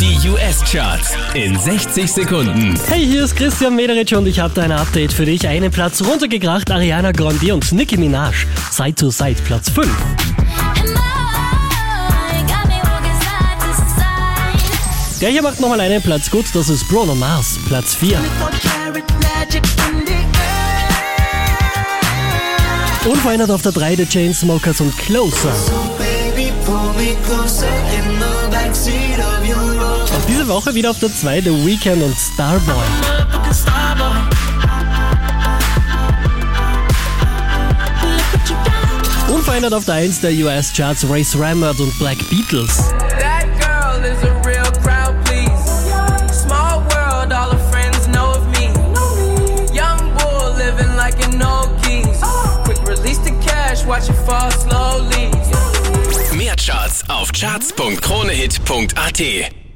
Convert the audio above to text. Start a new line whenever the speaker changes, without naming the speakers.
Die US-Charts in 60 Sekunden.
Hey, hier ist Christian Mederich und ich habe da ein Update für dich. Einen Platz runtergekracht, Ariana Grande und Nicki Minaj. Side to Side, Platz 5. Der hier macht nochmal einen Platz gut, das ist Bruno Mars, Platz 4. Unverändert auf der 3 der Chainsmokers und Closer. Auch diese Woche wieder auf der 2 The Weekend und Starboy. Unverändert auf der 1 der US-Charts Race Rammert und Black Beatles.
Mehr Charts auf charts.kronehit.at